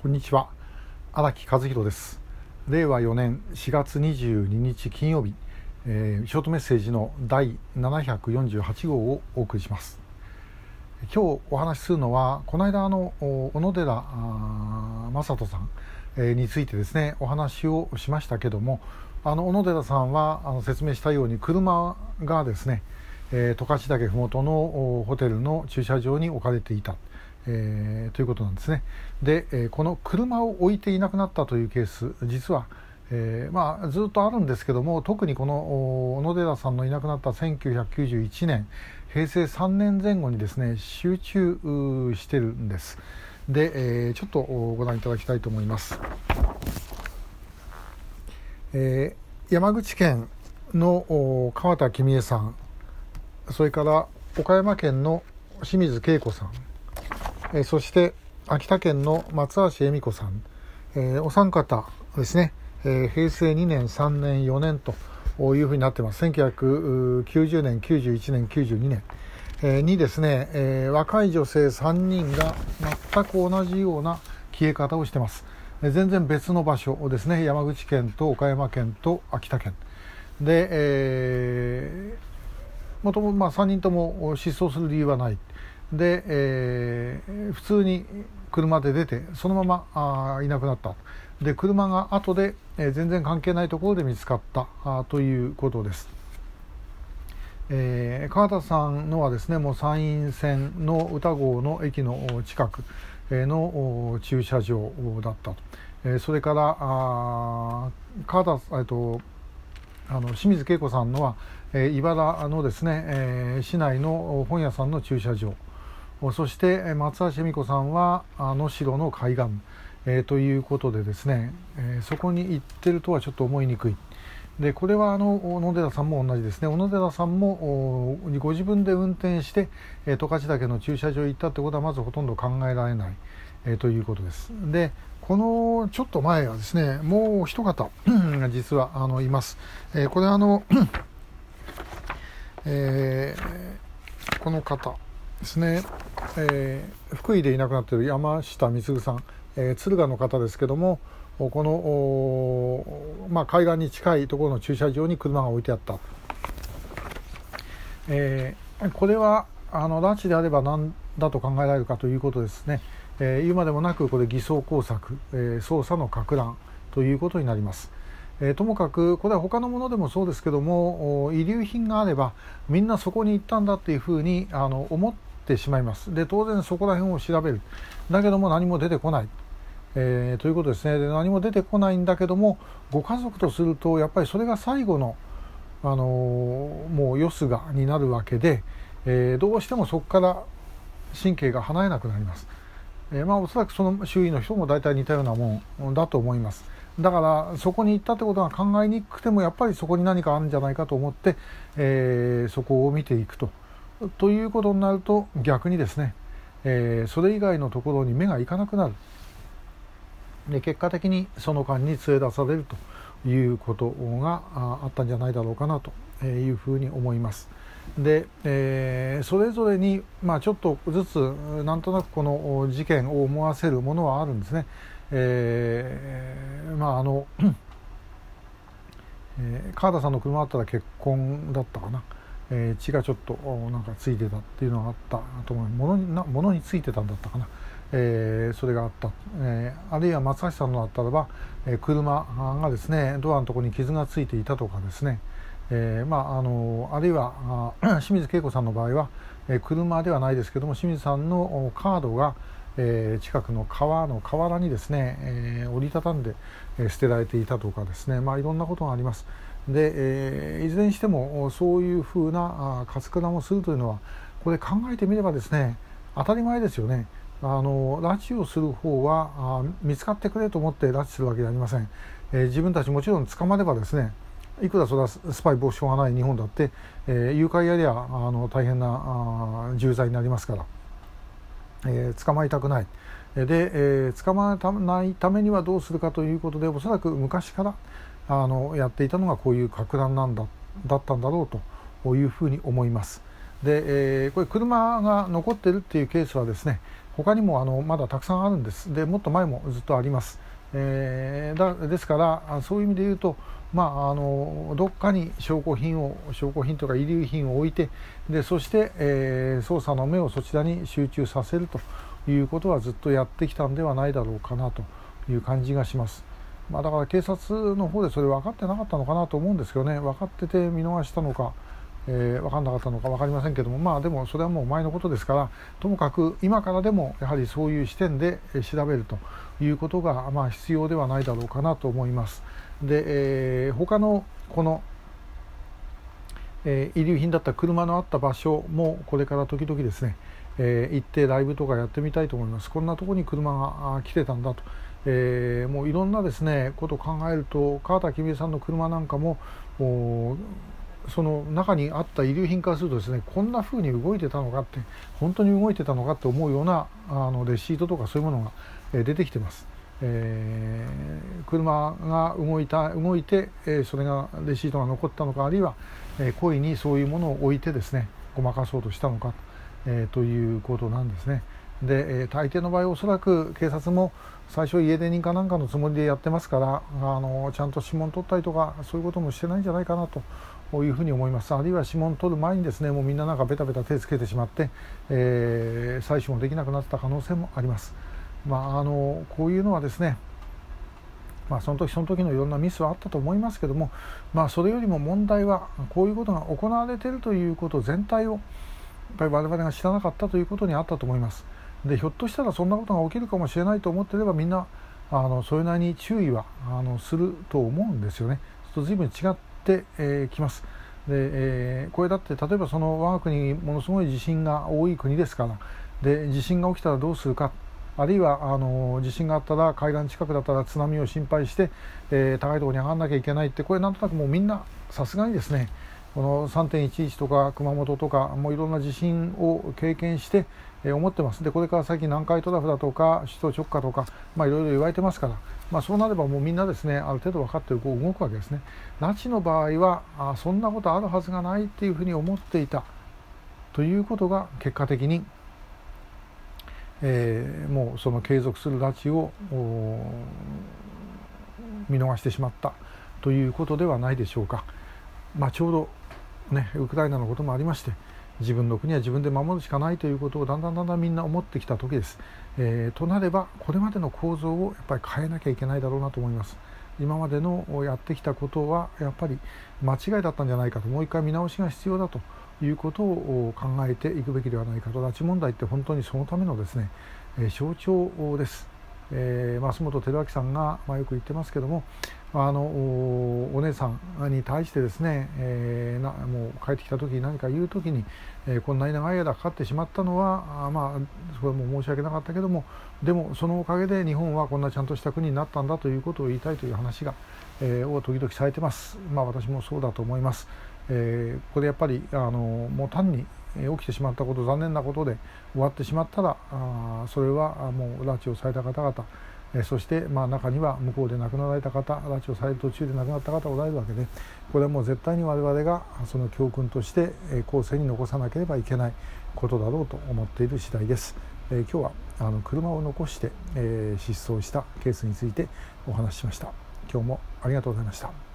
こんにちは。荒木和弘です。令和4年4月22日金曜日、えー、ショートメッセージの第748号をお送りします。今日お話しするのはこの間あの小野寺正人さん、えー、についてですねお話をしましたけどもあの小野寺さんはあの説明したように車がですね十勝岳ふもとのホテルの駐車場に置かれていた。えー、ということなんですね。で、えー、この車を置いていなくなったというケース実は、えー、まあ、ずっとあるんですけども特にこの小野寺さんのいなくなった1991年平成3年前後にですね集中してるんです。で、えちょっとご覧いただきたいと思います。え山口県の川田公恵さんそれから岡山県の清水恵子さんえそして秋田県の松橋恵美子さん、えお三方ですね、え平成2年、3年、4年というふうになってます。1990年、91年、92年、えにですね、え若い女性3人が全く同じような消え方をしてます。全然別の場所ですね、山口県と岡山県と秋田県。で、えー、もともまあ3人とも失踪する理由はない。で、えー、普通に車で出てそのままあいなくなった。で車が後で、えー、全然関係ないところで見つかった。あということです、えー、川田さんのはですねもう山陰線の歌郷の駅の近くの駐車場だったと、えー、それからあ川田、えっとあの清水恵子さんのは、えー、茨のですね、えー、市内の本屋さんの駐車場。そして松橋恵美子さんは能代の海岸、えー、ということでですね、えー、そこに行ってるとはちょっと思いにくい。でこれはあの小野寺さんも同じですね。小野寺さんもご自分で運転して十勝岳の駐車場に行ったってことはまずほとんど考えられない、えー、ということです。でこのちょっと前はですねもう一方 実はあのいます、えー、これはあの、えー、この方。ですね、えー、福井でいなくなっている山下貢さん、えー、敦賀の方ですけどもこの、まあ、海岸に近いところの駐車場に車が置いてあった、えー、これはあの拉致であれば何だと考えられるかということですね、えー、言うまでもなくこれ偽装工作、えー、捜査のか乱ということになります。えー、ともかくこれは他のものでもそうですけども遺留品があればみんなそこに行ったんだっていうふうにあの思ってしまいます。で当然そこら辺を調べる。だけども何も出てこない、えー、ということですね。で何も出てこないんだけどもご家族とするとやっぱりそれが最後の、あのー、もうよすがになるわけで、えー、どうしてもそこから神経が離れなくなります、え、まあおそらくその周囲の人も大体似たようなもんだと思います。だからそこに行ったってことは考えにくくてもやっぱりそこに何かあるんじゃないかと思って、えー、そこを見ていくと。ということになると逆にですね、えー、それ以外のところに目がいかなくなるで結果的にその間に連れ出されるということがあったんじゃないだろうかなというふうに思います。で、えー、それぞれに、まあ、ちょっとずつなんとなくこの事件を思わせるものはあるんですね。えー、まああの、えー、川田さんの車だったら結婚だったかな。え、血がちょっとなんかついてたっていうのがあったと思う。物にな物についてたんだったかな、えー、それがあった、えー、あるいは松橋さんのだったらば、えー、車がですねドアのところに傷がついていたとかですね、えまあ、あのあるいはあ 清水恵子さんの場合は、え、車ではないですけども清水さんのカードが、え、近くの川の河原にですね、え、折りたたんで、え、捨てられていたとかですね、まあ、いろんなことがあります。で、えー、いずれにしてもそういうふうなかつくなもするというのはこれ考えてみればですね当たり前ですよね。あの拉致をする方はあ見つかってくれと思って拉致するわけではありません、えー、自分たちもちろん捕まればですねいくらそれはスパイ防止法がない日本だって、えー、誘拐やりゃあの大変なあ重罪になりますから、えー、捕まりたくない。で、えー、捕まらないためにはどうするかということでおそらく昔からあのやっていたのがこういう格乱なんだだったんだろうというふうに思います。で、えー、これ車が残ってるっていうケースはですね他にもあのまだたくさんあるんですでもっと前もずっとあります、えー、だですからそういう意味で言うとまあ、あのどっかに証拠品を証拠品とか遺留品を置いてでそして、えー、捜査の目をそちらに集中させるということはずっとやってきたんではないだろうかなという感じがします。まあ、だから警察の方でそれ分かってなかったのかなと思うんですけどね。分かってて見逃したのかえー、分かんなかったのか分かりませんけども。まあでもそれはもう前のことですからともかく今からでもやはりそういう視点で調べるということがまあ必要ではないだろうかなと思います。で、えー、他のこのえ、遺留品だった車のあった場所もこれから時々ですね、えー、行ってライブとかやってみたいと思います。こんなところに車が来てたんだと、えー、もういろんなですねことを考えると川田公恵さんの車なんかもその中にあった遺留品からするとですねこんな風に動いてたのかって本当に動いてたのかって思うようなあのレシートとかそういうものが、え出てきてます。えー、車が動いた動いて、えー、それがレシートが残ったのかあるいは、えー、故意にそういうものを置いてですねごまかそうとしたのか、えということなんですね。で、え大抵の場合おそらく警察も最初家出人かなんかのつもりでやってますからあのちゃんと指紋取ったりとかそういうこともしてないんじゃないかなとこういうふうに思いますあるいは指紋取る前にですねもうみんななんかベタベタ手つけてしまって、えー、採取もできなくなった可能性もあります。まあ、あのこういうのはですねまあ、その時その時のいろんなミスはあったと思いますけども、まあ、それよりも問題はこういうことが行われているということ全体をやっぱり我々が知らなかったということにあったと思います。でひょっとしたらそんなことが起きるかもしれないと思っていればみんなあのそれなりに注意はあのすると思うんですよね。そうすると随分違ってき、えー、ます。でえー、これだって例えばその我が国ものすごい地震が多い国ですからで地震が起きたらどうするかあるいはあの地震があったら海岸近くだったら津波を心配して、えー、高いところに上がらなきゃいけないってこれなんとなくもうみんなさすがにですねこの3.11とか熊本とかもういろんな地震を経験して、えー、思ってますでこれから先南海トラフだとか首都直下とか、まあ、いろいろ言われてますからまあ、そうなればもうみんなですねある程度分かってこう動くわけですね。拉致の場合はあそんなことあるはずがないっていうふうに思っていたということが結果的に、えー、もうその継続する拉致を見逃してしまったということではないでしょうか。まあ、ちょうどねウクライナのこともありまして自分の国は自分で守るしかないということをだんだんだんだんみんな思ってきた時です。えー、となればこれまでの構造をやっぱり変えなきゃいけないだろうなと思います。今までのやってきたことはやっぱり間違いだったんじゃないかともう一回見直しが必要だということを考えていくべきではないかと拉致問題って本当にそのためのですね、え象徴です。えー、増本照明さんが、まあ、よく言ってますけどもあのお姉さんに対してですね、えー、なもう帰ってきた時に何か言う時に、えー、こんなに長い間かかってしまったのはあまあそれも申し訳なかったけどもでもそのおかげで日本はこんなちゃんとした国になったんだということを言いたいという話が、えー、を時々されてます。まあ私もそうだと思います。えー、これやっぱりあのもう単に起きてしまったこと残念なことで終わってしまったらあそれはもう拉致をされた方々えそして、まあ、中には向こうで亡くなられた方拉致をされる途中で亡くなった方おられるわけでこれはもう絶対に我々がその教訓としてえ後世に残さなければいけないことだろうと思っている次第です。え今日はあの車を残して、え失踪したケースについてお話ししました。今日もありがとうございました。